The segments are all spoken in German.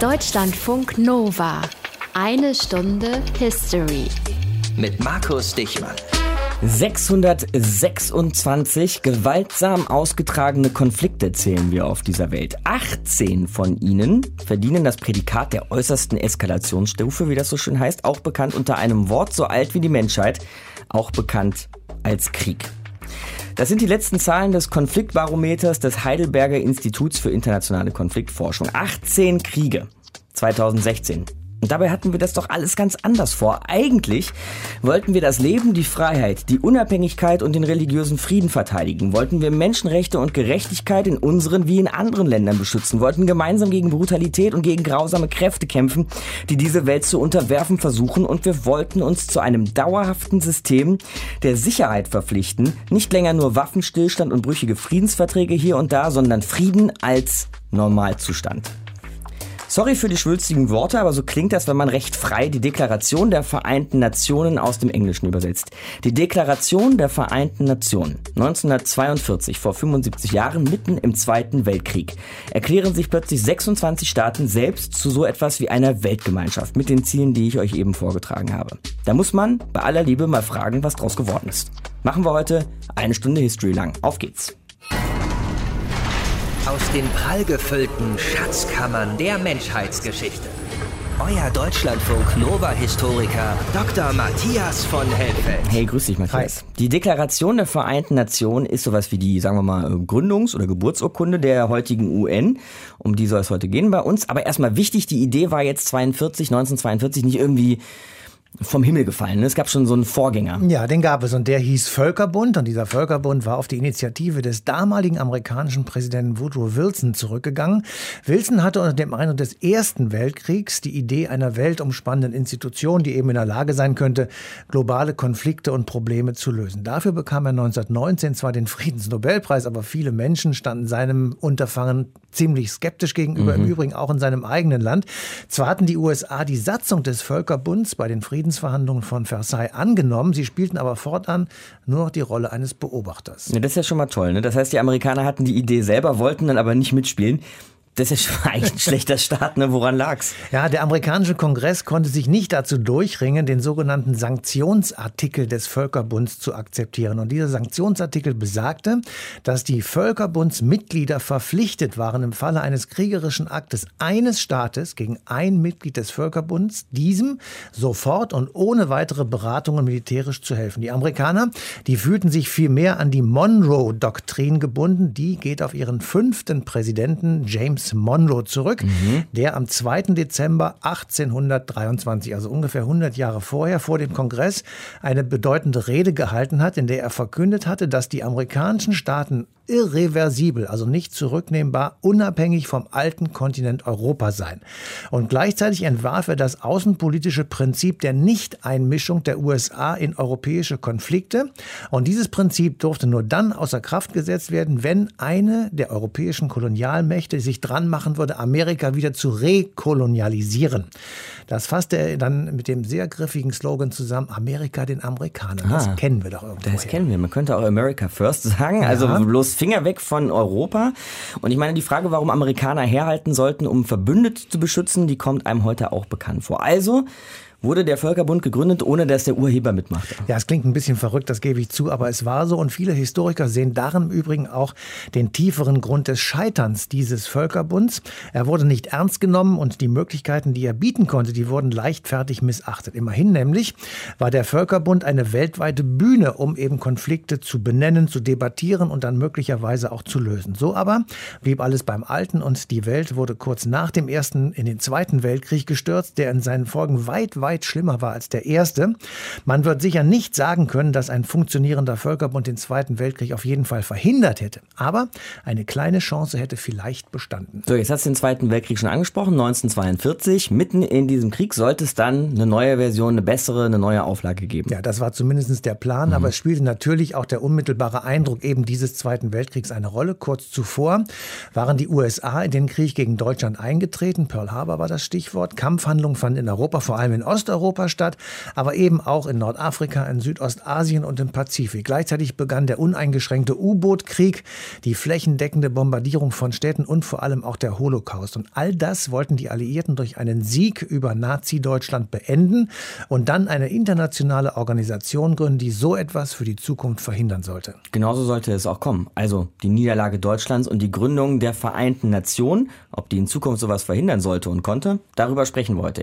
Deutschlandfunk Nova. Eine Stunde History. Mit Markus Dichmann. 626 gewaltsam ausgetragene Konflikte zählen wir auf dieser Welt. 18 von ihnen verdienen das Prädikat der äußersten Eskalationsstufe, wie das so schön heißt, auch bekannt unter einem Wort so alt wie die Menschheit, auch bekannt als Krieg. Das sind die letzten Zahlen des Konfliktbarometers des Heidelberger Instituts für internationale Konfliktforschung. 18 Kriege 2016. Dabei hatten wir das doch alles ganz anders vor. Eigentlich wollten wir das Leben, die Freiheit, die Unabhängigkeit und den religiösen Frieden verteidigen. Wollten wir Menschenrechte und Gerechtigkeit in unseren wie in anderen Ländern beschützen. Wollten gemeinsam gegen Brutalität und gegen grausame Kräfte kämpfen, die diese Welt zu unterwerfen versuchen. Und wir wollten uns zu einem dauerhaften System der Sicherheit verpflichten. Nicht länger nur Waffenstillstand und brüchige Friedensverträge hier und da, sondern Frieden als Normalzustand. Sorry für die schwülstigen Worte, aber so klingt das, wenn man recht frei die Deklaration der Vereinten Nationen aus dem Englischen übersetzt. Die Deklaration der Vereinten Nationen 1942, vor 75 Jahren, mitten im Zweiten Weltkrieg, erklären sich plötzlich 26 Staaten selbst zu so etwas wie einer Weltgemeinschaft mit den Zielen, die ich euch eben vorgetragen habe. Da muss man bei aller Liebe mal fragen, was draus geworden ist. Machen wir heute eine Stunde History lang. Auf geht's! Aus den prallgefüllten Schatzkammern der Menschheitsgeschichte. Euer Deutschlandfunk Nova-Historiker Dr. Matthias von Helfeld. Hey, grüß dich, Matthias. Die Deklaration der Vereinten Nationen ist sowas wie die, sagen wir mal, Gründungs- oder Geburtsurkunde der heutigen UN. Um die soll es heute gehen bei uns. Aber erstmal wichtig, die Idee war jetzt 42, 1942 nicht irgendwie vom Himmel gefallen. Es gab schon so einen Vorgänger. Ja, den gab es und der hieß Völkerbund und dieser Völkerbund war auf die Initiative des damaligen amerikanischen Präsidenten Woodrow Wilson zurückgegangen. Wilson hatte unter dem Eindruck des Ersten Weltkriegs die Idee einer weltumspannenden Institution, die eben in der Lage sein könnte, globale Konflikte und Probleme zu lösen. Dafür bekam er 1919 zwar den Friedensnobelpreis, aber viele Menschen standen seinem Unterfangen ziemlich skeptisch gegenüber, mhm. im Übrigen auch in seinem eigenen Land. Zwar hatten die USA die Satzung des Völkerbunds bei den Friedensverhandlungen von Versailles angenommen, sie spielten aber fortan nur noch die Rolle eines Beobachters. Ja, das ist ja schon mal toll. Ne? Das heißt, die Amerikaner hatten die Idee selber, wollten dann aber nicht mitspielen. Das ist schon eigentlich ein schlechter Start, ne? Woran lag's? Ja, der amerikanische Kongress konnte sich nicht dazu durchringen, den sogenannten Sanktionsartikel des Völkerbunds zu akzeptieren. Und dieser Sanktionsartikel besagte, dass die Völkerbundsmitglieder verpflichtet waren, im Falle eines kriegerischen Aktes eines Staates gegen ein Mitglied des Völkerbunds, diesem sofort und ohne weitere Beratungen militärisch zu helfen. Die Amerikaner, die fühlten sich viel mehr an die Monroe-Doktrin gebunden. Die geht auf ihren fünften Präsidenten James Monroe zurück, mhm. der am 2. Dezember 1823, also ungefähr 100 Jahre vorher, vor dem Kongress eine bedeutende Rede gehalten hat, in der er verkündet hatte, dass die amerikanischen Staaten irreversibel, also nicht zurücknehmbar, unabhängig vom alten Kontinent Europa sein. Und gleichzeitig entwarf er das außenpolitische Prinzip der Nichteinmischung der USA in europäische Konflikte. Und dieses Prinzip durfte nur dann außer Kraft gesetzt werden, wenn eine der europäischen Kolonialmächte sich dran machen würde, Amerika wieder zu rekolonialisieren. Das fasste er dann mit dem sehr griffigen Slogan zusammen, Amerika den Amerikanern. Das ah, kennen wir doch irgendwo. Das kennen wir. Man könnte auch America First sagen. Also ja. bloß Finger weg von Europa. Und ich meine, die Frage, warum Amerikaner herhalten sollten, um Verbündete zu beschützen, die kommt einem heute auch bekannt vor. Also wurde der Völkerbund gegründet, ohne dass der Urheber mitmachte. Ja, es klingt ein bisschen verrückt, das gebe ich zu, aber es war so und viele Historiker sehen darin im Übrigen auch den tieferen Grund des Scheiterns dieses Völkerbunds. Er wurde nicht ernst genommen und die Möglichkeiten, die er bieten konnte, die wurden leichtfertig missachtet. Immerhin nämlich war der Völkerbund eine weltweite Bühne, um eben Konflikte zu benennen, zu debattieren und dann möglicherweise auch zu lösen. So aber blieb alles beim Alten und die Welt wurde kurz nach dem Ersten in den Zweiten Weltkrieg gestürzt, der in seinen Folgen weit, weit weit schlimmer war als der erste. Man wird sicher nicht sagen können, dass ein funktionierender Völkerbund den Zweiten Weltkrieg auf jeden Fall verhindert hätte. Aber eine kleine Chance hätte vielleicht bestanden. So, jetzt hast du den Zweiten Weltkrieg schon angesprochen, 1942. Mitten in diesem Krieg sollte es dann eine neue Version, eine bessere, eine neue Auflage geben. Ja, das war zumindest der Plan, mhm. aber es spielte natürlich auch der unmittelbare Eindruck eben dieses Zweiten Weltkriegs eine Rolle. Kurz zuvor waren die USA in den Krieg gegen Deutschland eingetreten. Pearl Harbor war das Stichwort. Kampfhandlungen fanden in Europa, vor allem in Ost Osteuropa statt, aber eben auch in Nordafrika, in Südostasien und im Pazifik. Gleichzeitig begann der uneingeschränkte U-Boot-Krieg, die flächendeckende Bombardierung von Städten und vor allem auch der Holocaust. Und all das wollten die Alliierten durch einen Sieg über Nazi-Deutschland beenden und dann eine internationale Organisation gründen, die so etwas für die Zukunft verhindern sollte. Genauso sollte es auch kommen. Also die Niederlage Deutschlands und die Gründung der Vereinten Nationen, ob die in Zukunft sowas verhindern sollte und konnte, darüber sprechen wir heute.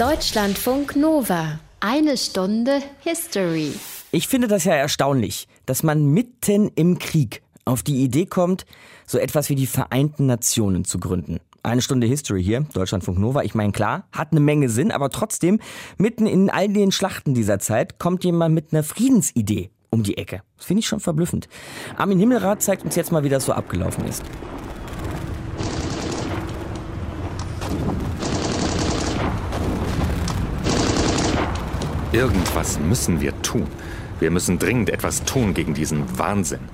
Deutschlandfunk Nova. Eine Stunde History. Ich finde das ja erstaunlich, dass man mitten im Krieg auf die Idee kommt, so etwas wie die Vereinten Nationen zu gründen. Eine Stunde History hier, Deutschlandfunk Nova. Ich meine, klar, hat eine Menge Sinn, aber trotzdem, mitten in all den Schlachten dieser Zeit kommt jemand mit einer Friedensidee um die Ecke. Das finde ich schon verblüffend. Armin Himmelrath zeigt uns jetzt mal, wie das so abgelaufen ist. Irgendwas müssen wir tun. Wir müssen dringend etwas tun gegen diesen Wahnsinn.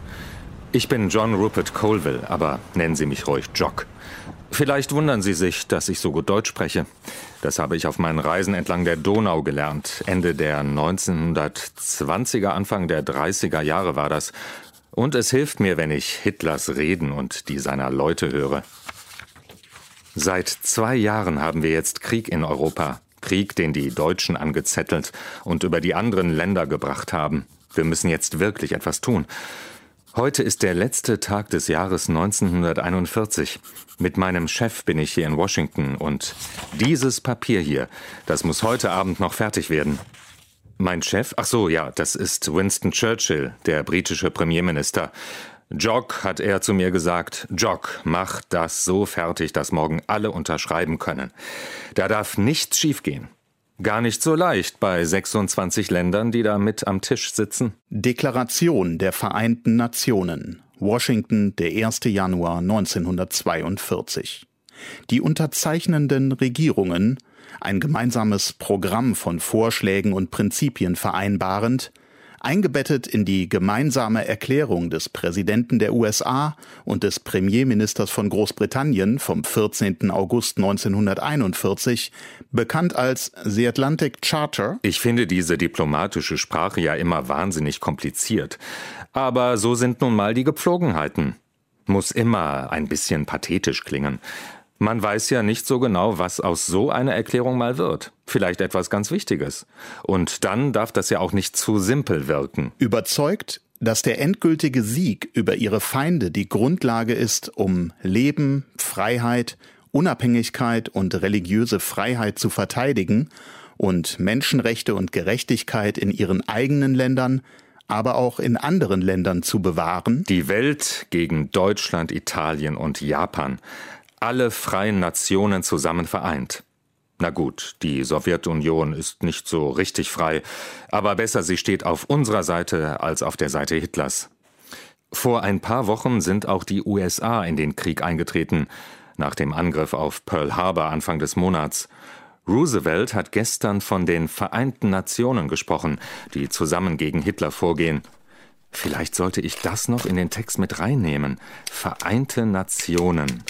Ich bin John Rupert Colville, aber nennen Sie mich ruhig Jock. Vielleicht wundern Sie sich, dass ich so gut Deutsch spreche. Das habe ich auf meinen Reisen entlang der Donau gelernt. Ende der 1920er, Anfang der 30er Jahre war das. Und es hilft mir, wenn ich Hitlers Reden und die seiner Leute höre. Seit zwei Jahren haben wir jetzt Krieg in Europa. Krieg, den die Deutschen angezettelt und über die anderen Länder gebracht haben. Wir müssen jetzt wirklich etwas tun. Heute ist der letzte Tag des Jahres 1941. Mit meinem Chef bin ich hier in Washington und dieses Papier hier, das muss heute Abend noch fertig werden. Mein Chef, ach so, ja, das ist Winston Churchill, der britische Premierminister. Jock, hat er zu mir gesagt, Jock, mach das so fertig, dass morgen alle unterschreiben können. Da darf nichts schiefgehen. Gar nicht so leicht bei 26 Ländern, die da mit am Tisch sitzen. Deklaration der Vereinten Nationen. Washington, der 1. Januar 1942. Die unterzeichnenden Regierungen, ein gemeinsames Programm von Vorschlägen und Prinzipien vereinbarend, eingebettet in die gemeinsame Erklärung des Präsidenten der USA und des Premierministers von Großbritannien vom 14. August 1941, bekannt als The Atlantic Charter. Ich finde diese diplomatische Sprache ja immer wahnsinnig kompliziert. Aber so sind nun mal die Gepflogenheiten. Muss immer ein bisschen pathetisch klingen. Man weiß ja nicht so genau, was aus so einer Erklärung mal wird. Vielleicht etwas ganz Wichtiges. Und dann darf das ja auch nicht zu simpel wirken. Überzeugt, dass der endgültige Sieg über ihre Feinde die Grundlage ist, um Leben, Freiheit, Unabhängigkeit und religiöse Freiheit zu verteidigen und Menschenrechte und Gerechtigkeit in ihren eigenen Ländern, aber auch in anderen Ländern zu bewahren. Die Welt gegen Deutschland, Italien und Japan alle freien Nationen zusammen vereint. Na gut, die Sowjetunion ist nicht so richtig frei, aber besser sie steht auf unserer Seite als auf der Seite Hitlers. Vor ein paar Wochen sind auch die USA in den Krieg eingetreten, nach dem Angriff auf Pearl Harbor Anfang des Monats. Roosevelt hat gestern von den Vereinten Nationen gesprochen, die zusammen gegen Hitler vorgehen. Vielleicht sollte ich das noch in den Text mit reinnehmen. Vereinte Nationen.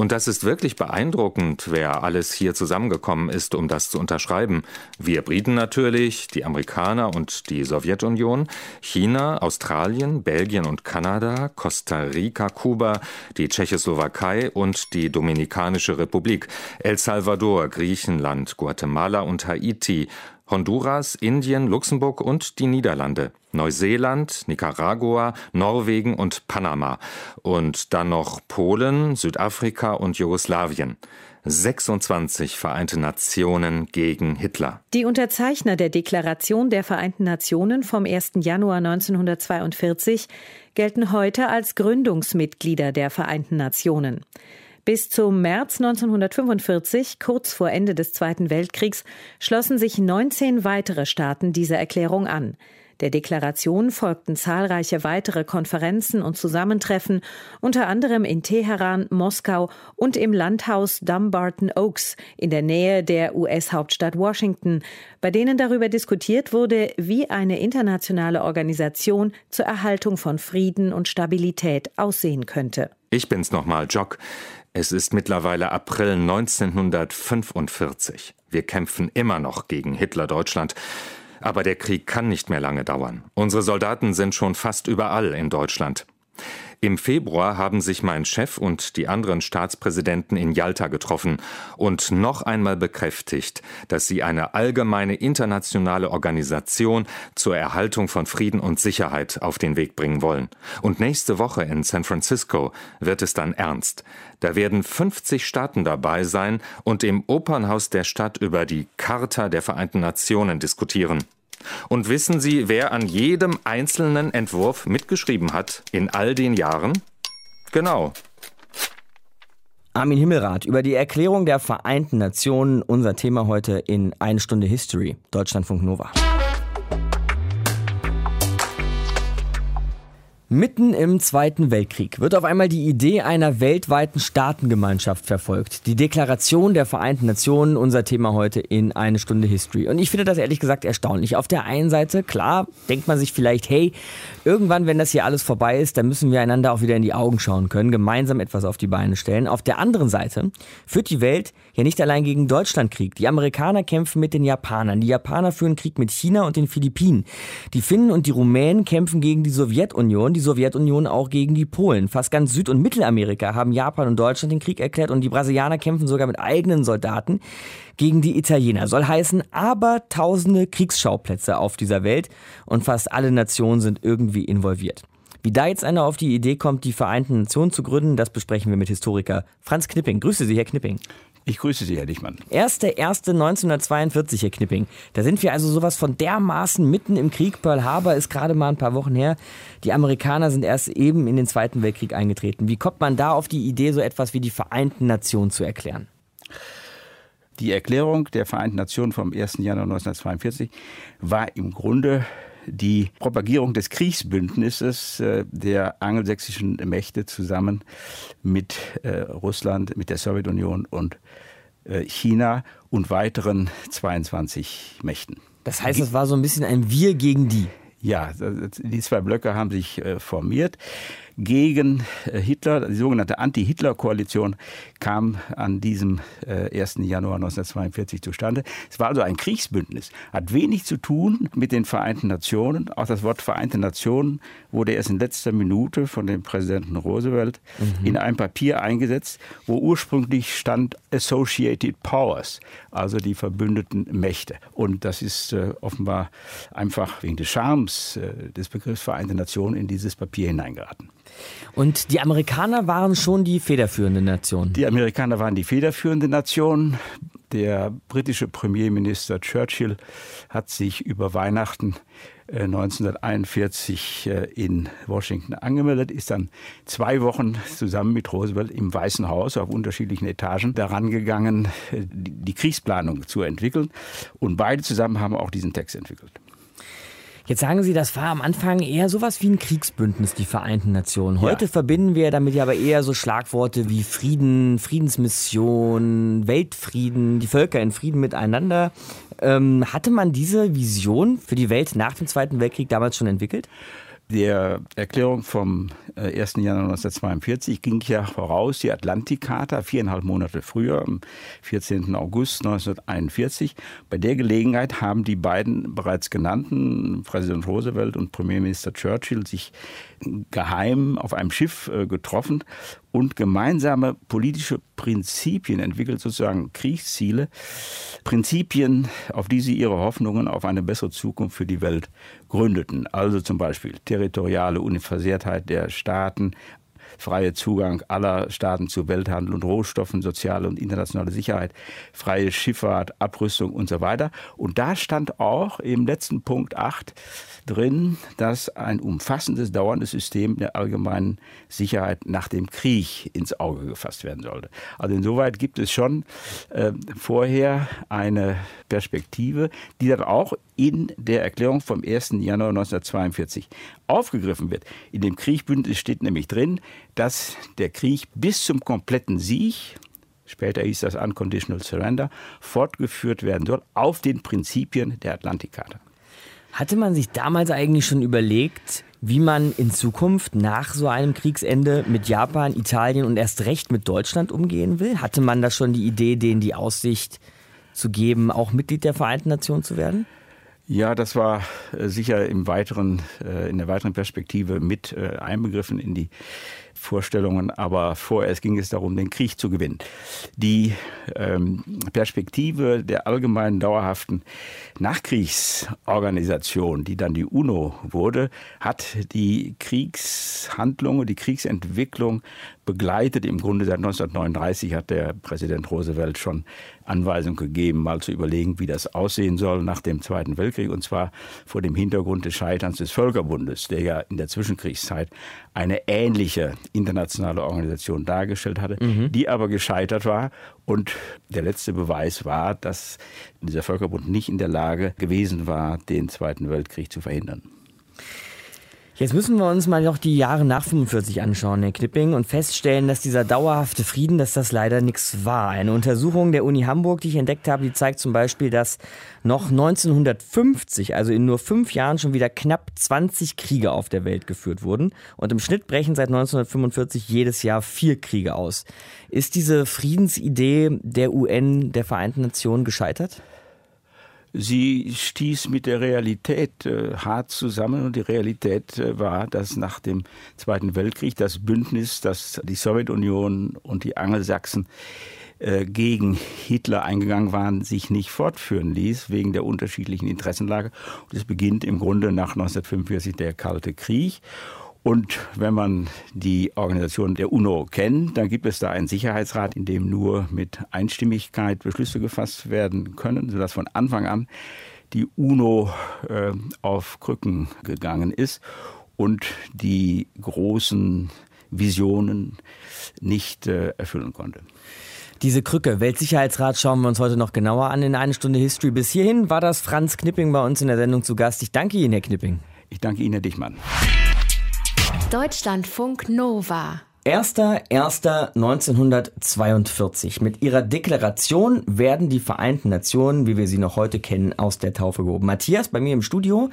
Und das ist wirklich beeindruckend, wer alles hier zusammengekommen ist, um das zu unterschreiben. Wir Briten natürlich, die Amerikaner und die Sowjetunion, China, Australien, Belgien und Kanada, Costa Rica, Kuba, die Tschechoslowakei und die Dominikanische Republik, El Salvador, Griechenland, Guatemala und Haiti, Honduras, Indien, Luxemburg und die Niederlande, Neuseeland, Nicaragua, Norwegen und Panama und dann noch Polen, Südafrika und Jugoslawien. 26 Vereinte Nationen gegen Hitler. Die Unterzeichner der Deklaration der Vereinten Nationen vom 1. Januar 1942 gelten heute als Gründungsmitglieder der Vereinten Nationen. Bis zum März 1945, kurz vor Ende des Zweiten Weltkriegs, schlossen sich 19 weitere Staaten dieser Erklärung an. Der Deklaration folgten zahlreiche weitere Konferenzen und Zusammentreffen, unter anderem in Teheran, Moskau und im Landhaus Dumbarton Oaks in der Nähe der US-Hauptstadt Washington, bei denen darüber diskutiert wurde, wie eine internationale Organisation zur Erhaltung von Frieden und Stabilität aussehen könnte. Ich bin's nochmal, Jock. Es ist mittlerweile April 1945. Wir kämpfen immer noch gegen Hitler-Deutschland. Aber der Krieg kann nicht mehr lange dauern. Unsere Soldaten sind schon fast überall in Deutschland. Im Februar haben sich mein Chef und die anderen Staatspräsidenten in Jalta getroffen und noch einmal bekräftigt, dass sie eine allgemeine internationale Organisation zur Erhaltung von Frieden und Sicherheit auf den Weg bringen wollen. Und nächste Woche in San Francisco wird es dann ernst. Da werden 50 Staaten dabei sein und im Opernhaus der Stadt über die Charta der Vereinten Nationen diskutieren. Und wissen Sie, wer an jedem einzelnen Entwurf mitgeschrieben hat in all den Jahren? Genau. Armin Himmelrath über die Erklärung der Vereinten Nationen, unser Thema heute in Eine Stunde History, Deutschlandfunk Nova. Mitten im Zweiten Weltkrieg wird auf einmal die Idee einer weltweiten Staatengemeinschaft verfolgt. Die Deklaration der Vereinten Nationen, unser Thema heute in eine Stunde History. Und ich finde das ehrlich gesagt erstaunlich. Auf der einen Seite, klar, denkt man sich vielleicht, hey, irgendwann, wenn das hier alles vorbei ist, dann müssen wir einander auch wieder in die Augen schauen können, gemeinsam etwas auf die Beine stellen. Auf der anderen Seite führt die Welt ja nicht allein gegen Deutschland Krieg. Die Amerikaner kämpfen mit den Japanern. Die Japaner führen Krieg mit China und den Philippinen. Die Finnen und die Rumänen kämpfen gegen die Sowjetunion die Sowjetunion auch gegen die Polen. Fast ganz Süd- und Mittelamerika haben Japan und Deutschland den Krieg erklärt und die Brasilianer kämpfen sogar mit eigenen Soldaten gegen die Italiener. Soll heißen, aber tausende Kriegsschauplätze auf dieser Welt und fast alle Nationen sind irgendwie involviert. Wie da jetzt einer auf die Idee kommt, die Vereinten Nationen zu gründen, das besprechen wir mit Historiker Franz Knipping. Grüße Sie, Herr Knipping. Ich grüße Sie, Herr Dichmann. 1.1.1942, Herr Knipping. Da sind wir also sowas von dermaßen mitten im Krieg. Pearl Harbor ist gerade mal ein paar Wochen her. Die Amerikaner sind erst eben in den Zweiten Weltkrieg eingetreten. Wie kommt man da auf die Idee, so etwas wie die Vereinten Nationen zu erklären? Die Erklärung der Vereinten Nationen vom 1. Januar 1942 war im Grunde die Propagierung des Kriegsbündnisses äh, der angelsächsischen Mächte zusammen mit äh, Russland, mit der Sowjetunion und äh, China und weiteren 22 Mächten. Das heißt, es war so ein bisschen ein Wir gegen die. Ja, die zwei Blöcke haben sich formiert gegen äh, Hitler. Die sogenannte Anti-Hitler-Koalition kam an diesem 1. Äh, Januar 1942 zustande. Es war also ein Kriegsbündnis, hat wenig zu tun mit den Vereinten Nationen. Auch das Wort Vereinte Nationen wurde erst in letzter Minute von dem Präsidenten Roosevelt mhm. in ein Papier eingesetzt, wo ursprünglich stand Associated Powers, also die verbündeten Mächte. Und das ist äh, offenbar einfach wegen des Charmes äh, des Begriffs Vereinte Nationen in dieses Papier hineingeraten. Und die Amerikaner waren schon die federführende Nation. Die Amerikaner waren die federführende Nation. Der britische Premierminister Churchill hat sich über Weihnachten 1941 äh, äh, in Washington angemeldet, ist dann zwei Wochen zusammen mit Roosevelt im Weißen Haus auf unterschiedlichen Etagen daran gegangen, äh, die Kriegsplanung zu entwickeln. Und beide zusammen haben auch diesen Text entwickelt. Jetzt sagen Sie, das war am Anfang eher sowas wie ein Kriegsbündnis, die Vereinten Nationen. Heute ja. verbinden wir damit ja aber eher so Schlagworte wie Frieden, Friedensmission, Weltfrieden, die Völker in Frieden miteinander. Ähm, hatte man diese Vision für die Welt nach dem Zweiten Weltkrieg damals schon entwickelt? Der Erklärung vom 1. Äh, Januar 1942 ging ja voraus die Atlantikcharta viereinhalb Monate früher, am 14. August 1941. Bei der Gelegenheit haben die beiden bereits genannten, Präsident Roosevelt und Premierminister Churchill, sich geheim auf einem Schiff äh, getroffen und gemeinsame politische Prinzipien entwickelt, sozusagen Kriegsziele, Prinzipien, auf die sie ihre Hoffnungen auf eine bessere Zukunft für die Welt gründeten. Also zum Beispiel territoriale Unversehrtheit der Staaten, freie Zugang aller Staaten zu Welthandel und Rohstoffen, soziale und internationale Sicherheit, freie Schifffahrt, Abrüstung und so weiter. Und da stand auch im letzten Punkt 8 drin, dass ein umfassendes, dauerndes System der allgemeinen Sicherheit nach dem Krieg ins Auge gefasst werden sollte. Also insoweit gibt es schon äh, vorher eine Perspektive, die dann auch in der Erklärung vom 1. Januar 1942 aufgegriffen wird. In dem Kriegbündnis steht nämlich drin, dass der Krieg bis zum kompletten Sieg später hieß das Unconditional Surrender, fortgeführt werden soll auf den Prinzipien der Atlantikcharta. Hatte man sich damals eigentlich schon überlegt, wie man in Zukunft nach so einem Kriegsende mit Japan, Italien und erst recht mit Deutschland umgehen will? Hatte man da schon die Idee, denen die Aussicht zu geben, auch Mitglied der Vereinten Nationen zu werden? Ja, das war äh, sicher im weiteren, äh, in der weiteren Perspektive mit äh, einbegriffen in die Vorstellungen, aber vorerst ging es darum, den Krieg zu gewinnen. Die ähm, Perspektive der allgemeinen dauerhaften Nachkriegsorganisation, die dann die UNO wurde, hat die Kriegshandlungen, die Kriegsentwicklung begleitet. Im Grunde seit 1939 hat der Präsident Roosevelt schon Anweisung gegeben, mal zu überlegen, wie das aussehen soll nach dem Zweiten Weltkrieg, und zwar vor dem Hintergrund des Scheiterns des Völkerbundes, der ja in der Zwischenkriegszeit eine ähnliche internationale Organisation dargestellt hatte, mhm. die aber gescheitert war. Und der letzte Beweis war, dass dieser Völkerbund nicht in der Lage gewesen war, den Zweiten Weltkrieg zu verhindern. Jetzt müssen wir uns mal noch die Jahre nach 45 anschauen, Herr Knipping, und feststellen, dass dieser dauerhafte Frieden, dass das leider nichts war. Eine Untersuchung der Uni Hamburg, die ich entdeckt habe, die zeigt zum Beispiel, dass noch 1950, also in nur fünf Jahren, schon wieder knapp 20 Kriege auf der Welt geführt wurden. Und im Schnitt brechen seit 1945 jedes Jahr vier Kriege aus. Ist diese Friedensidee der UN, der Vereinten Nationen, gescheitert? Sie stieß mit der Realität äh, hart zusammen und die Realität äh, war, dass nach dem Zweiten Weltkrieg das Bündnis, das die Sowjetunion und die Angelsachsen äh, gegen Hitler eingegangen waren, sich nicht fortführen ließ, wegen der unterschiedlichen Interessenlage. Und es beginnt im Grunde nach 1945 der Kalte Krieg. Und wenn man die Organisation der UNO kennt, dann gibt es da einen Sicherheitsrat, in dem nur mit Einstimmigkeit Beschlüsse gefasst werden können, sodass von Anfang an die UNO äh, auf Krücken gegangen ist und die großen Visionen nicht äh, erfüllen konnte. Diese Krücke, Weltsicherheitsrat, schauen wir uns heute noch genauer an in eine Stunde History. Bis hierhin war das Franz Knipping bei uns in der Sendung zu Gast. Ich danke Ihnen, Herr Knipping. Ich danke Ihnen, Herr Dichmann. Deutschlandfunk Nova. 1.1.1942. Mit ihrer Deklaration werden die Vereinten Nationen, wie wir sie noch heute kennen, aus der Taufe gehoben. Matthias bei mir im Studio.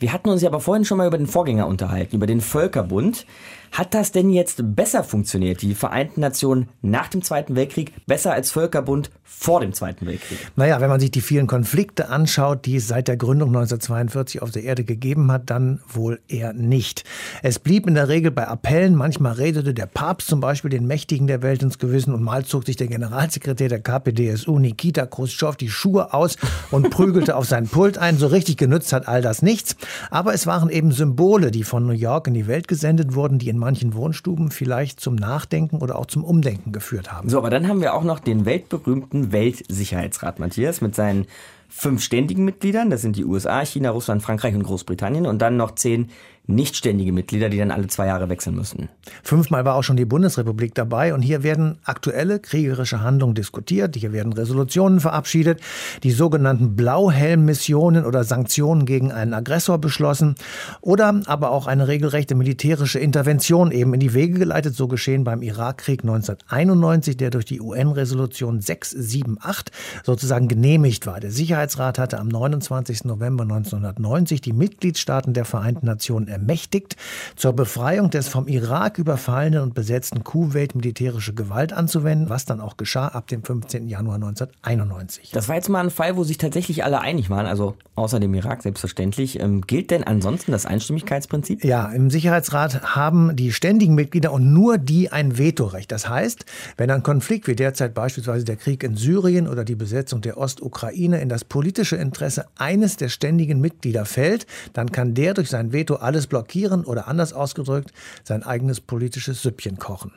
Wir hatten uns ja aber vorhin schon mal über den Vorgänger unterhalten, über den Völkerbund. Hat das denn jetzt besser funktioniert, die Vereinten Nationen nach dem Zweiten Weltkrieg, besser als Völkerbund vor dem Zweiten Weltkrieg? Naja, wenn man sich die vielen Konflikte anschaut, die es seit der Gründung 1942 auf der Erde gegeben hat, dann wohl eher nicht. Es blieb in der Regel bei Appellen, manchmal redete der Papst zum Beispiel den Mächtigen der Welt ins Gewissen und mal zog sich der Generalsekretär der KPDSU, Nikita Khrushchev, die Schuhe aus und prügelte auf sein Pult ein. So richtig genützt hat all das nichts. Aber es waren eben Symbole, die von New York in die Welt gesendet wurden, die in manchen Wohnstuben vielleicht zum Nachdenken oder auch zum Umdenken geführt haben. So, aber dann haben wir auch noch den weltberühmten Weltsicherheitsrat, Matthias, mit seinen fünf ständigen Mitgliedern. Das sind die USA, China, Russland, Frankreich und Großbritannien. Und dann noch zehn nichtständige Mitglieder, die dann alle zwei Jahre wechseln müssen. Fünfmal war auch schon die Bundesrepublik dabei und hier werden aktuelle kriegerische Handlungen diskutiert, hier werden Resolutionen verabschiedet, die sogenannten Blauhelm-Missionen oder Sanktionen gegen einen Aggressor beschlossen oder aber auch eine regelrechte militärische Intervention eben in die Wege geleitet, so geschehen beim Irakkrieg 1991, der durch die UN-Resolution 678 sozusagen genehmigt war. Der Sicherheitsrat hatte am 29. November 1990 die Mitgliedstaaten der Vereinten Nationen ermächtigt, zur Befreiung des vom Irak überfallenen und besetzten Kuwait militärische Gewalt anzuwenden, was dann auch geschah ab dem 15. Januar 1991. Das war jetzt mal ein Fall, wo sich tatsächlich alle einig waren, also außer dem Irak selbstverständlich. Ähm, gilt denn ansonsten das Einstimmigkeitsprinzip? Ja, im Sicherheitsrat haben die ständigen Mitglieder und nur die ein Vetorecht. Das heißt, wenn ein Konflikt wie derzeit beispielsweise der Krieg in Syrien oder die Besetzung der Ostukraine in das politische Interesse eines der ständigen Mitglieder fällt, dann kann der durch sein Veto alles blockieren oder anders ausgedrückt sein eigenes politisches Süppchen kochen.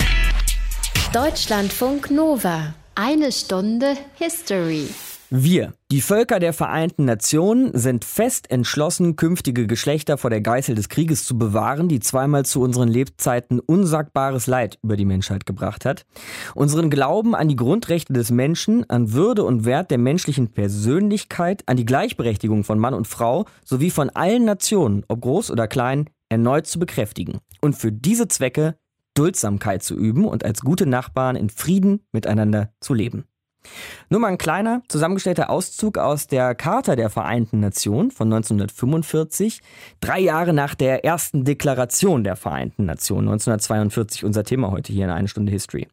Deutschlandfunk Nova. Eine Stunde History. Wir, die Völker der Vereinten Nationen, sind fest entschlossen, künftige Geschlechter vor der Geißel des Krieges zu bewahren, die zweimal zu unseren Lebzeiten unsagbares Leid über die Menschheit gebracht hat. Unseren Glauben an die Grundrechte des Menschen, an Würde und Wert der menschlichen Persönlichkeit, an die Gleichberechtigung von Mann und Frau sowie von allen Nationen, ob groß oder klein, erneut zu bekräftigen. Und für diese Zwecke Duldsamkeit zu üben und als gute Nachbarn in Frieden miteinander zu leben. Nur mal ein kleiner, zusammengestellter Auszug aus der Charta der Vereinten Nationen von 1945, drei Jahre nach der ersten Deklaration der Vereinten Nationen, 1942, unser Thema heute hier in eine Stunde History.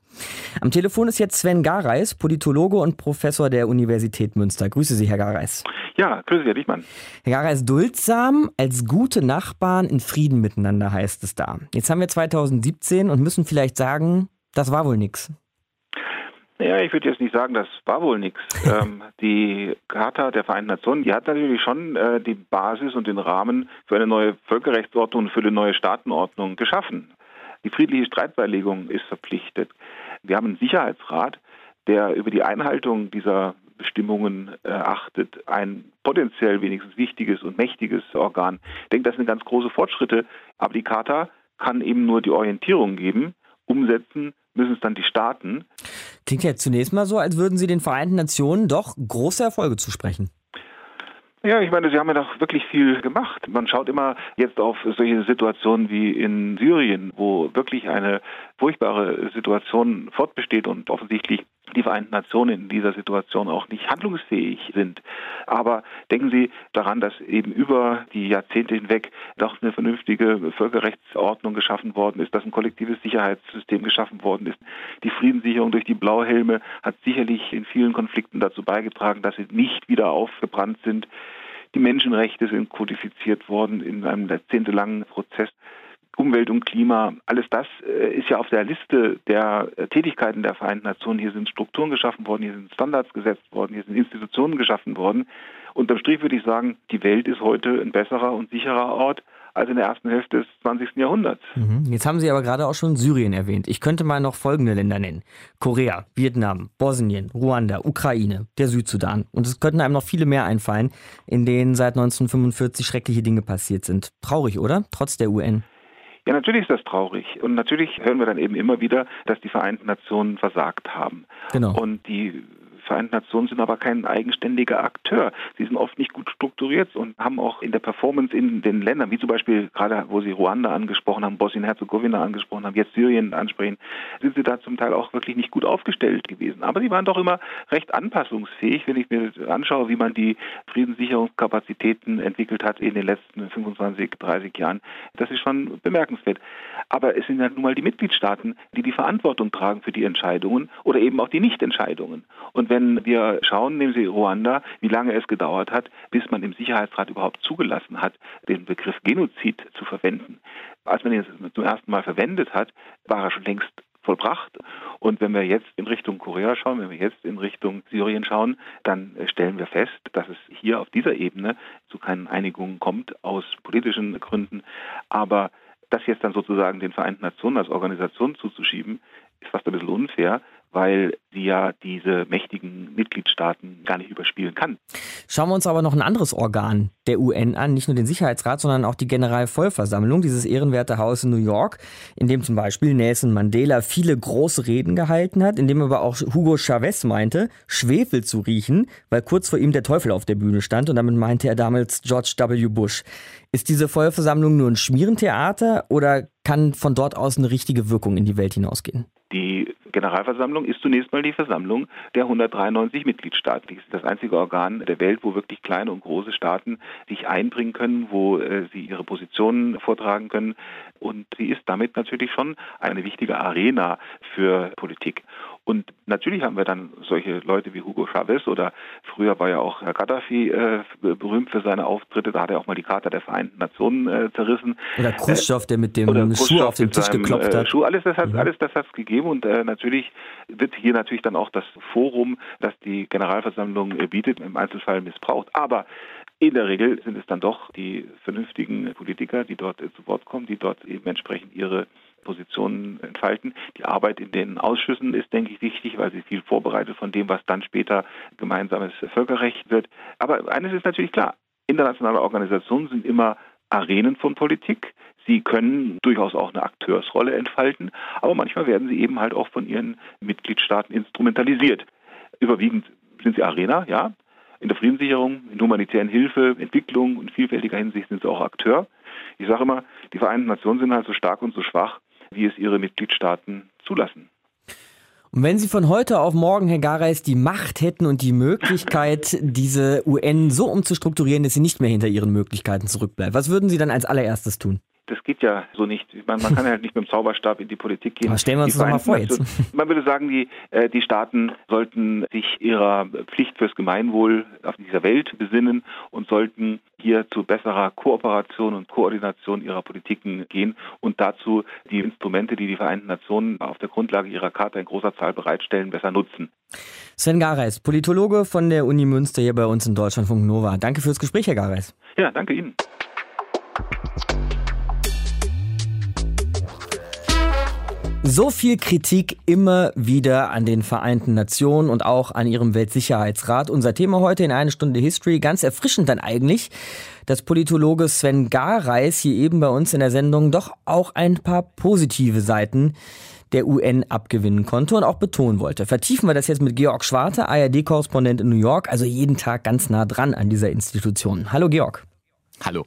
Am Telefon ist jetzt Sven Gareis, Politologe und Professor der Universität Münster. Grüße Sie, Herr Gareis. Ja, grüße Sie, Herr Dichmann. Herr Gareis, duldsam als gute Nachbarn in Frieden miteinander heißt es da. Jetzt haben wir 2017 und müssen vielleicht sagen, das war wohl nichts. Ja, ich würde jetzt nicht sagen, das war wohl nichts. Ähm, die Charta der Vereinten Nationen, die hat natürlich schon äh, die Basis und den Rahmen für eine neue Völkerrechtsordnung und für eine neue Staatenordnung geschaffen. Die friedliche Streitbeilegung ist verpflichtet. Wir haben einen Sicherheitsrat, der über die Einhaltung dieser Bestimmungen äh, achtet, ein potenziell wenigstens wichtiges und mächtiges Organ. Ich denke, das sind ganz große Fortschritte, aber die Charta kann eben nur die Orientierung geben. Umsetzen müssen es dann die Staaten. Klingt ja zunächst mal so, als würden Sie den Vereinten Nationen doch große Erfolge zusprechen. Ja, ich meine, sie haben ja doch wirklich viel gemacht. Man schaut immer jetzt auf solche Situationen wie in Syrien, wo wirklich eine furchtbare Situation fortbesteht und offensichtlich die Vereinten Nationen in dieser Situation auch nicht handlungsfähig sind. Aber denken Sie daran, dass eben über die Jahrzehnte hinweg doch eine vernünftige Völkerrechtsordnung geschaffen worden ist, dass ein kollektives Sicherheitssystem geschaffen worden ist. Die Friedenssicherung durch die Blauhelme hat sicherlich in vielen Konflikten dazu beigetragen, dass sie nicht wieder aufgebrannt sind. Die Menschenrechte sind kodifiziert worden in einem jahrzehntelangen Prozess. Umwelt und Klima, alles das äh, ist ja auf der Liste der äh, Tätigkeiten der Vereinten Nationen. Hier sind Strukturen geschaffen worden, hier sind Standards gesetzt worden, hier sind Institutionen geschaffen worden. Unterm Strich würde ich sagen, die Welt ist heute ein besserer und sicherer Ort als in der ersten Hälfte des 20. Jahrhunderts. Mhm. Jetzt haben Sie aber gerade auch schon Syrien erwähnt. Ich könnte mal noch folgende Länder nennen. Korea, Vietnam, Bosnien, Ruanda, Ukraine, der Südsudan. Und es könnten einem noch viele mehr einfallen, in denen seit 1945 schreckliche Dinge passiert sind. Traurig, oder? Trotz der UN. Ja, natürlich ist das traurig. Und natürlich hören wir dann eben immer wieder, dass die Vereinten Nationen versagt haben. Genau. Und die Vereinten Nationen sind aber kein eigenständiger Akteur. Sie sind oft nicht gut strukturiert und haben auch in der Performance in den Ländern, wie zum Beispiel gerade, wo Sie Ruanda angesprochen haben, Bosnien-Herzegowina angesprochen haben, jetzt Syrien ansprechen, sind sie da zum Teil auch wirklich nicht gut aufgestellt gewesen. Aber sie waren doch immer recht anpassungsfähig, wenn ich mir anschaue, wie man die Friedenssicherungskapazitäten entwickelt hat in den letzten 25, 30 Jahren. Das ist schon bemerkenswert. Aber es sind ja nun mal die Mitgliedstaaten, die die Verantwortung tragen für die Entscheidungen oder eben auch die Nichtentscheidungen. Und wenn wir schauen, nehmen Sie Ruanda, wie lange es gedauert hat, bis man im Sicherheitsrat überhaupt zugelassen hat, den Begriff Genozid zu verwenden. Als man ihn zum ersten Mal verwendet hat, war er schon längst vollbracht. Und wenn wir jetzt in Richtung Korea schauen, wenn wir jetzt in Richtung Syrien schauen, dann stellen wir fest, dass es hier auf dieser Ebene zu keinen Einigungen kommt aus politischen Gründen. Aber das jetzt dann sozusagen den Vereinten Nationen als Organisation zuzuschieben, ist fast ein bisschen unfair, weil sie ja diese mächtigen Mitgliedstaaten gar nicht überspielen kann. Schauen wir uns aber noch ein anderes Organ der UN an, nicht nur den Sicherheitsrat, sondern auch die Generalvollversammlung, dieses ehrenwerte Haus in New York, in dem zum Beispiel Nelson Mandela viele große Reden gehalten hat, in dem aber auch Hugo Chavez meinte, Schwefel zu riechen, weil kurz vor ihm der Teufel auf der Bühne stand und damit meinte er damals George W. Bush. Ist diese Vollversammlung nur ein Schmierentheater oder kann von dort aus eine richtige Wirkung in die Welt hinausgehen? Die Generalversammlung ist zunächst mal die Versammlung der 193 Mitgliedstaaten. Die ist das einzige Organ der Welt, wo wirklich kleine und große Staaten sich einbringen können, wo äh, sie ihre Positionen vortragen können. Und sie ist damit natürlich schon eine wichtige Arena für Politik. Und natürlich haben wir dann solche Leute wie Hugo Chavez oder früher war ja auch Herr Gaddafi äh, berühmt für seine Auftritte. Da hat er auch mal die Charta der Vereinten Nationen äh, zerrissen. Oder Khrushchev, der mit dem Schuh auf den Tisch geklopft hat. Schuh, alles das hat mhm. alles das hat's gegeben und natürlich wird hier natürlich dann auch das Forum, das die Generalversammlung bietet, im Einzelfall missbraucht. Aber in der Regel sind es dann doch die vernünftigen Politiker, die dort zu Wort kommen, die dort eben entsprechend ihre Positionen entfalten. Die Arbeit in den Ausschüssen ist, denke ich, wichtig, weil sie viel vorbereitet von dem, was dann später gemeinsames Völkerrecht wird. Aber eines ist natürlich klar, internationale Organisationen sind immer Arenen von Politik. Sie können durchaus auch eine Akteursrolle entfalten, aber manchmal werden sie eben halt auch von ihren Mitgliedstaaten instrumentalisiert. Überwiegend sind sie Arena, ja, in der Friedenssicherung, in humanitären Hilfe, Entwicklung und vielfältiger Hinsicht sind sie auch Akteur. Ich sage immer, die Vereinten Nationen sind halt so stark und so schwach, wie es ihre Mitgliedstaaten zulassen. Und wenn Sie von heute auf morgen, Herr Gareis, die Macht hätten und die Möglichkeit, diese UN so umzustrukturieren, dass sie nicht mehr hinter ihren Möglichkeiten zurückbleibt, was würden Sie dann als allererstes tun? Das geht ja so nicht. Man, man kann ja halt nicht mit dem Zauberstab in die Politik gehen. Aber stellen wir uns das mal vor jetzt. Man würde sagen, die, äh, die Staaten sollten sich ihrer Pflicht fürs Gemeinwohl auf dieser Welt besinnen und sollten hier zu besserer Kooperation und Koordination ihrer Politiken gehen und dazu die Instrumente, die die Vereinten Nationen auf der Grundlage ihrer Charta in großer Zahl bereitstellen, besser nutzen. Sven Gareis, Politologe von der Uni Münster hier bei uns in Deutschlandfunk Nova. Danke fürs Gespräch, Herr Gareis. Ja, danke Ihnen. So viel Kritik immer wieder an den Vereinten Nationen und auch an ihrem Weltsicherheitsrat. Unser Thema heute in eine Stunde History, ganz erfrischend dann eigentlich, dass Politologe Sven Gareis hier eben bei uns in der Sendung doch auch ein paar positive Seiten der UN abgewinnen konnte und auch betonen wollte. Vertiefen wir das jetzt mit Georg Schwarte, ARD-Korrespondent in New York, also jeden Tag ganz nah dran an dieser Institution. Hallo Georg. Hallo.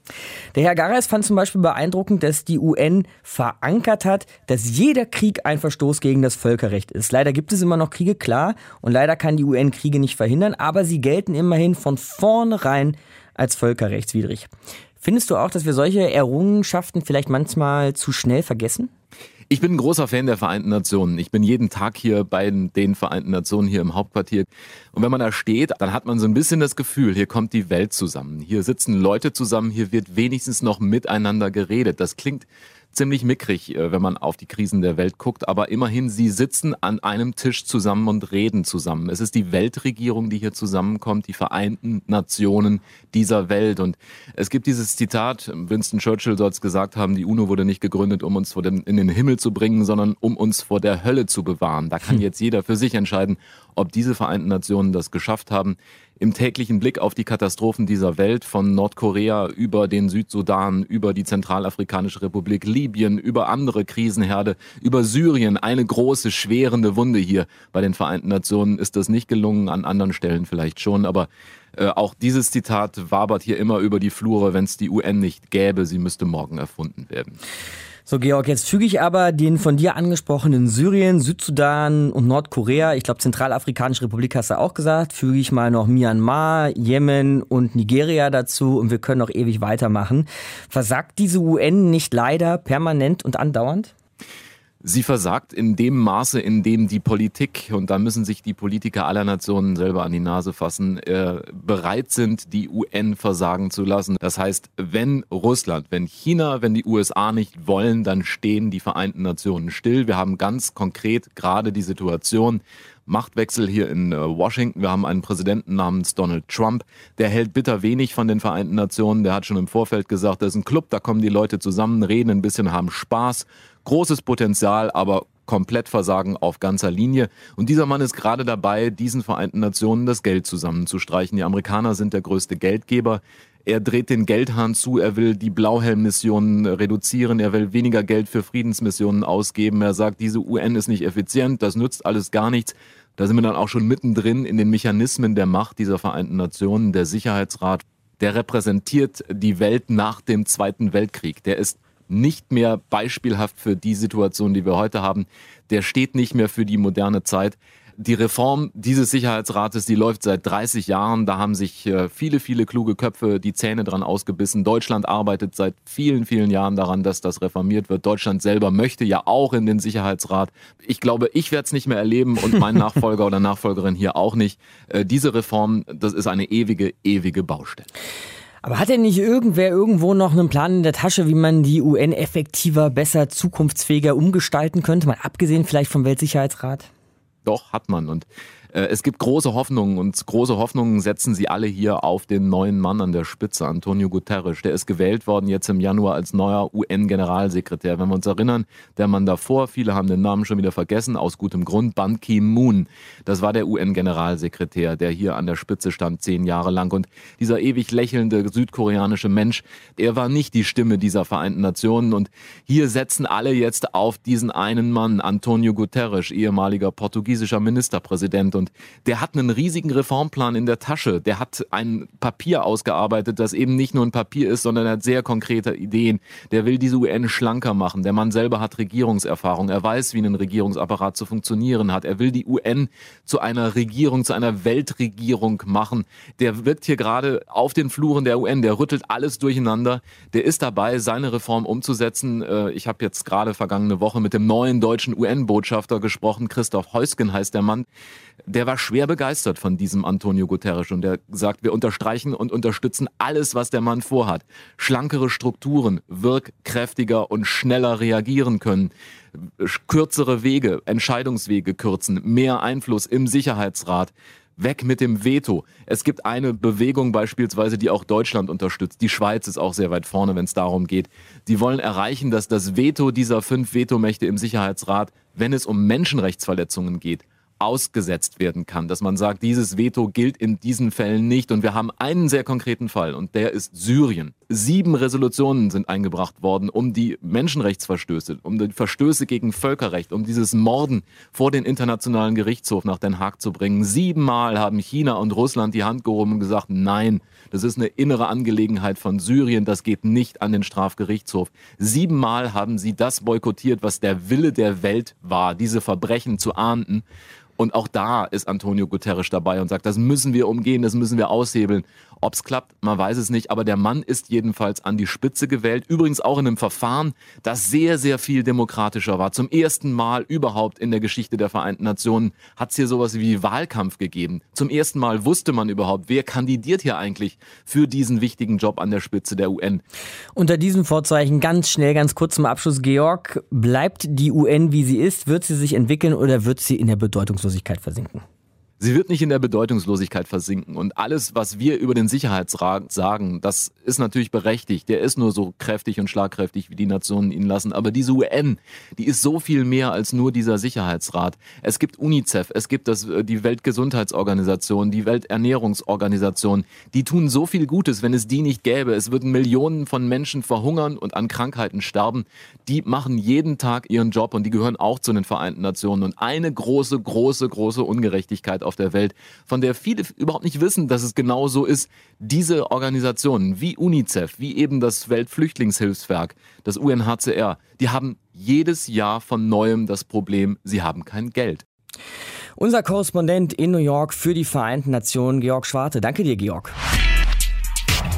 Der Herr Gareis fand zum Beispiel beeindruckend, dass die UN verankert hat, dass jeder Krieg ein Verstoß gegen das Völkerrecht ist. Leider gibt es immer noch Kriege, klar, und leider kann die UN Kriege nicht verhindern, aber sie gelten immerhin von vornherein als völkerrechtswidrig. Findest du auch, dass wir solche Errungenschaften vielleicht manchmal zu schnell vergessen? Ich bin ein großer Fan der Vereinten Nationen. Ich bin jeden Tag hier bei den Vereinten Nationen hier im Hauptquartier. Und wenn man da steht, dann hat man so ein bisschen das Gefühl, hier kommt die Welt zusammen. Hier sitzen Leute zusammen, hier wird wenigstens noch miteinander geredet. Das klingt ziemlich mickrig, äh, wenn man auf die Krisen der Welt guckt. Aber immerhin, sie sitzen an einem Tisch zusammen und reden zusammen. Es ist die Weltregierung, die hier zusammenkommt, die Vereinten Nationen dieser Welt. Und es gibt dieses Zitat, Winston Churchill soll es gesagt haben, die UNO wurde nicht gegründet, um uns vor dem, in den Himmel zu bringen, sondern um uns vor der Hölle zu bewahren. Da kann hm. jetzt jeder für sich entscheiden, ob diese Vereinten Nationen das geschafft haben im täglichen Blick auf die Katastrophen dieser Welt, von Nordkorea über den Südsudan, über die Zentralafrikanische Republik, Libyen, über andere Krisenherde, über Syrien, eine große, schwerende Wunde hier. Bei den Vereinten Nationen ist das nicht gelungen, an anderen Stellen vielleicht schon, aber äh, auch dieses Zitat wabert hier immer über die Flure, wenn es die UN nicht gäbe, sie müsste morgen erfunden werden. So, Georg, jetzt füge ich aber den von dir angesprochenen Syrien, Südsudan und Nordkorea, ich glaube Zentralafrikanische Republik hast du auch gesagt, füge ich mal noch Myanmar, Jemen und Nigeria dazu und wir können noch ewig weitermachen. Versagt diese UN nicht leider permanent und andauernd? Sie versagt in dem Maße, in dem die Politik, und da müssen sich die Politiker aller Nationen selber an die Nase fassen, äh, bereit sind, die UN versagen zu lassen. Das heißt, wenn Russland, wenn China, wenn die USA nicht wollen, dann stehen die Vereinten Nationen still. Wir haben ganz konkret gerade die Situation, Machtwechsel hier in äh, Washington. Wir haben einen Präsidenten namens Donald Trump. Der hält bitter wenig von den Vereinten Nationen. Der hat schon im Vorfeld gesagt, das ist ein Club, da kommen die Leute zusammen, reden ein bisschen, haben Spaß großes Potenzial, aber komplett versagen auf ganzer Linie. Und dieser Mann ist gerade dabei, diesen Vereinten Nationen das Geld zusammenzustreichen. Die Amerikaner sind der größte Geldgeber. Er dreht den Geldhahn zu, er will die Blauhelm-Missionen reduzieren, er will weniger Geld für Friedensmissionen ausgeben. Er sagt, diese UN ist nicht effizient, das nützt alles gar nichts. Da sind wir dann auch schon mittendrin in den Mechanismen der Macht dieser Vereinten Nationen. Der Sicherheitsrat, der repräsentiert die Welt nach dem Zweiten Weltkrieg. Der ist nicht mehr beispielhaft für die Situation, die wir heute haben. Der steht nicht mehr für die moderne Zeit. Die Reform dieses Sicherheitsrates, die läuft seit 30 Jahren. Da haben sich äh, viele, viele kluge Köpfe die Zähne dran ausgebissen. Deutschland arbeitet seit vielen, vielen Jahren daran, dass das reformiert wird. Deutschland selber möchte ja auch in den Sicherheitsrat. Ich glaube, ich werde es nicht mehr erleben und mein Nachfolger oder Nachfolgerin hier auch nicht. Äh, diese Reform, das ist eine ewige, ewige Baustelle. Aber hat denn nicht irgendwer irgendwo noch einen Plan in der Tasche, wie man die UN effektiver, besser, zukunftsfähiger umgestalten könnte? Mal abgesehen vielleicht vom Weltsicherheitsrat? Doch, hat man. Und es gibt große Hoffnungen und große Hoffnungen setzen sie alle hier auf den neuen Mann an der Spitze, Antonio Guterres. Der ist gewählt worden jetzt im Januar als neuer UN-Generalsekretär. Wenn wir uns erinnern, der Mann davor, viele haben den Namen schon wieder vergessen, aus gutem Grund, Ban Ki-moon. Das war der UN-Generalsekretär, der hier an der Spitze stand, zehn Jahre lang. Und dieser ewig lächelnde südkoreanische Mensch, er war nicht die Stimme dieser Vereinten Nationen. Und hier setzen alle jetzt auf diesen einen Mann, Antonio Guterres, ehemaliger portugiesischer Ministerpräsident. Und der hat einen riesigen Reformplan in der Tasche. Der hat ein Papier ausgearbeitet, das eben nicht nur ein Papier ist, sondern er hat sehr konkrete Ideen. Der will diese UN schlanker machen. Der Mann selber hat Regierungserfahrung. Er weiß, wie ein Regierungsapparat zu funktionieren hat. Er will die UN zu einer Regierung, zu einer Weltregierung machen. Der wirkt hier gerade auf den Fluren der UN. Der rüttelt alles durcheinander. Der ist dabei, seine Reform umzusetzen. Äh, ich habe jetzt gerade vergangene Woche mit dem neuen deutschen UN-Botschafter gesprochen. Christoph Heusgen heißt der Mann der war schwer begeistert von diesem Antonio Guterres und der sagt, wir unterstreichen und unterstützen alles, was der Mann vorhat. Schlankere Strukturen, wirkkräftiger und schneller reagieren können, kürzere Wege, Entscheidungswege kürzen, mehr Einfluss im Sicherheitsrat. Weg mit dem Veto. Es gibt eine Bewegung beispielsweise, die auch Deutschland unterstützt. Die Schweiz ist auch sehr weit vorne, wenn es darum geht. Die wollen erreichen, dass das Veto dieser fünf Vetomächte im Sicherheitsrat, wenn es um Menschenrechtsverletzungen geht, ausgesetzt werden kann, dass man sagt, dieses Veto gilt in diesen Fällen nicht. Und wir haben einen sehr konkreten Fall und der ist Syrien. Sieben Resolutionen sind eingebracht worden, um die Menschenrechtsverstöße, um die Verstöße gegen Völkerrecht, um dieses Morden vor den Internationalen Gerichtshof nach Den Haag zu bringen. Siebenmal haben China und Russland die Hand gehoben und gesagt, nein, das ist eine innere Angelegenheit von Syrien, das geht nicht an den Strafgerichtshof. Siebenmal haben sie das boykottiert, was der Wille der Welt war, diese Verbrechen zu ahnden. Und auch da ist Antonio Guterres dabei und sagt, das müssen wir umgehen, das müssen wir aushebeln. Ob es klappt, man weiß es nicht, aber der Mann ist jedenfalls an die Spitze gewählt. Übrigens auch in einem Verfahren, das sehr, sehr viel demokratischer war. Zum ersten Mal überhaupt in der Geschichte der Vereinten Nationen hat es hier sowas wie Wahlkampf gegeben. Zum ersten Mal wusste man überhaupt, wer kandidiert hier eigentlich für diesen wichtigen Job an der Spitze der UN. Unter diesem Vorzeichen ganz schnell, ganz kurz zum Abschluss, Georg, bleibt die UN wie sie ist? Wird sie sich entwickeln oder wird sie in der Bedeutungslosigkeit versinken? Sie wird nicht in der Bedeutungslosigkeit versinken. Und alles, was wir über den Sicherheitsrat sagen, das ist natürlich berechtigt. Der ist nur so kräftig und schlagkräftig, wie die Nationen ihn lassen. Aber diese UN, die ist so viel mehr als nur dieser Sicherheitsrat. Es gibt UNICEF, es gibt das, äh, die Weltgesundheitsorganisation, die Welternährungsorganisation. Die tun so viel Gutes, wenn es die nicht gäbe. Es würden Millionen von Menschen verhungern und an Krankheiten sterben. Die machen jeden Tag ihren Job und die gehören auch zu den Vereinten Nationen. Und eine große, große, große Ungerechtigkeit auf der Welt, von der viele überhaupt nicht wissen, dass es genau so ist. Diese Organisationen wie UNICEF, wie eben das Weltflüchtlingshilfswerk, das UNHCR, die haben jedes Jahr von neuem das Problem, sie haben kein Geld. Unser Korrespondent in New York für die Vereinten Nationen, Georg Schwarte. Danke dir, Georg.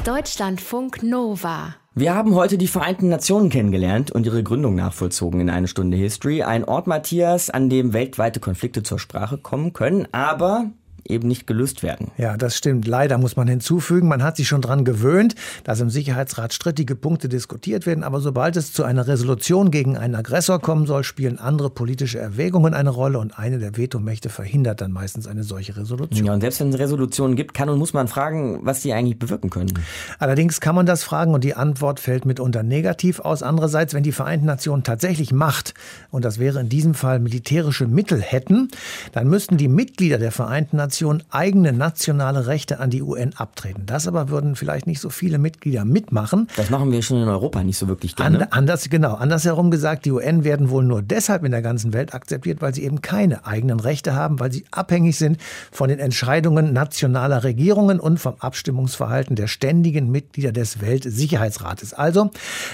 Deutschlandfunk Nova. Wir haben heute die Vereinten Nationen kennengelernt und ihre Gründung nachvollzogen in eine Stunde History. Ein Ort, Matthias, an dem weltweite Konflikte zur Sprache kommen können, aber eben nicht gelöst werden. Ja, das stimmt. Leider muss man hinzufügen, man hat sich schon daran gewöhnt, dass im Sicherheitsrat strittige Punkte diskutiert werden, aber sobald es zu einer Resolution gegen einen Aggressor kommen soll, spielen andere politische Erwägungen eine Rolle und eine der Vetomächte verhindert dann meistens eine solche Resolution. Ja, und selbst wenn es Resolutionen gibt, kann und muss man fragen, was die eigentlich bewirken können. Allerdings kann man das fragen und die Antwort fällt mitunter negativ aus. Andererseits, wenn die Vereinten Nationen tatsächlich Macht, und das wäre in diesem Fall militärische Mittel hätten, dann müssten die Mitglieder der Vereinten Nationen Nation eigene nationale Rechte an die UN abtreten. Das aber würden vielleicht nicht so viele Mitglieder mitmachen. Das machen wir schon in Europa nicht so wirklich gerne. anders, genau. Andersherum gesagt, die UN werden wohl nur deshalb in der ganzen Welt akzeptiert, weil sie eben keine eigenen Rechte haben, weil sie abhängig sind von den Entscheidungen nationaler Regierungen und vom Abstimmungsverhalten der ständigen Mitglieder des Weltsicherheitsrates. Also,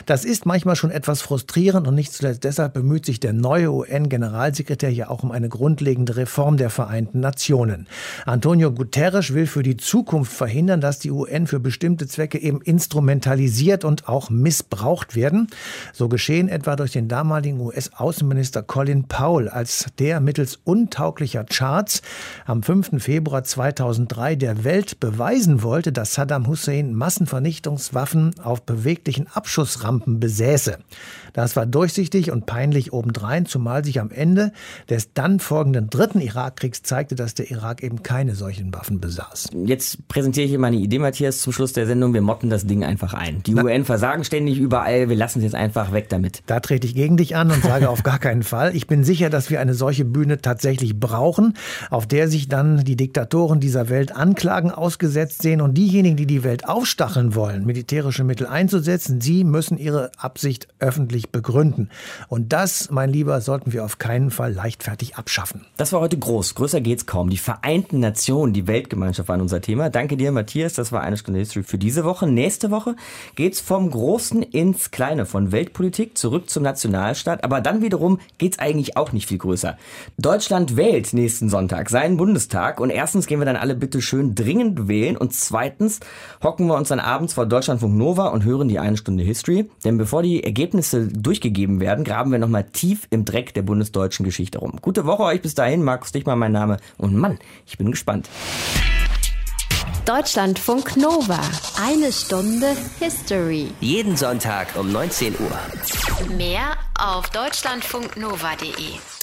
das ist manchmal schon etwas frustrierend und nicht zuletzt deshalb bemüht sich der neue UN-Generalsekretär ja auch um eine grundlegende Reform der Vereinten Nationen. Antonio Guterres will für die Zukunft verhindern, dass die UN für bestimmte Zwecke eben instrumentalisiert und auch missbraucht werden. So geschehen etwa durch den damaligen US-Außenminister Colin Powell, als der mittels untauglicher Charts am 5. Februar 2003 der Welt beweisen wollte, dass Saddam Hussein Massenvernichtungswaffen auf beweglichen Abschussrampen besäße. Das war durchsichtig und peinlich obendrein, zumal sich am Ende des dann folgenden dritten Irakkriegs zeigte, dass der Irak eben keine solchen Waffen besaß. Jetzt präsentiere ich hier meine Idee, Matthias, zum Schluss der Sendung. Wir motten das Ding einfach ein. Die Na, UN versagen ständig überall. Wir lassen es jetzt einfach weg damit. Da trete ich gegen dich an und sage auf gar keinen Fall. Ich bin sicher, dass wir eine solche Bühne tatsächlich brauchen, auf der sich dann die Diktatoren dieser Welt Anklagen ausgesetzt sehen und diejenigen, die die Welt aufstacheln wollen, militärische Mittel einzusetzen, sie müssen ihre Absicht öffentlich begründen. Und das, mein Lieber, sollten wir auf keinen Fall leichtfertig abschaffen. Das war heute groß. Größer geht's kaum. Die Vereinten Nationen, die Weltgemeinschaft waren unser Thema. Danke dir, Matthias. Das war eine Stunde History für diese Woche. Nächste Woche geht's vom Großen ins Kleine, von Weltpolitik zurück zum Nationalstaat. Aber dann wiederum geht's eigentlich auch nicht viel größer. Deutschland wählt nächsten Sonntag seinen Bundestag. Und erstens gehen wir dann alle bitte schön dringend wählen. Und zweitens hocken wir uns dann abends vor Deutschlandfunk Nova und hören die eine Stunde History. Denn bevor die Ergebnisse durchgegeben werden, graben wir nochmal tief im Dreck der bundesdeutschen Geschichte rum. Gute Woche euch bis dahin. Markus Dichmann mein Name. Und Mann, ich bin gespannt. Deutschlandfunk Nova. Eine Stunde History. Jeden Sonntag um 19 Uhr. Mehr auf deutschlandfunknova.de.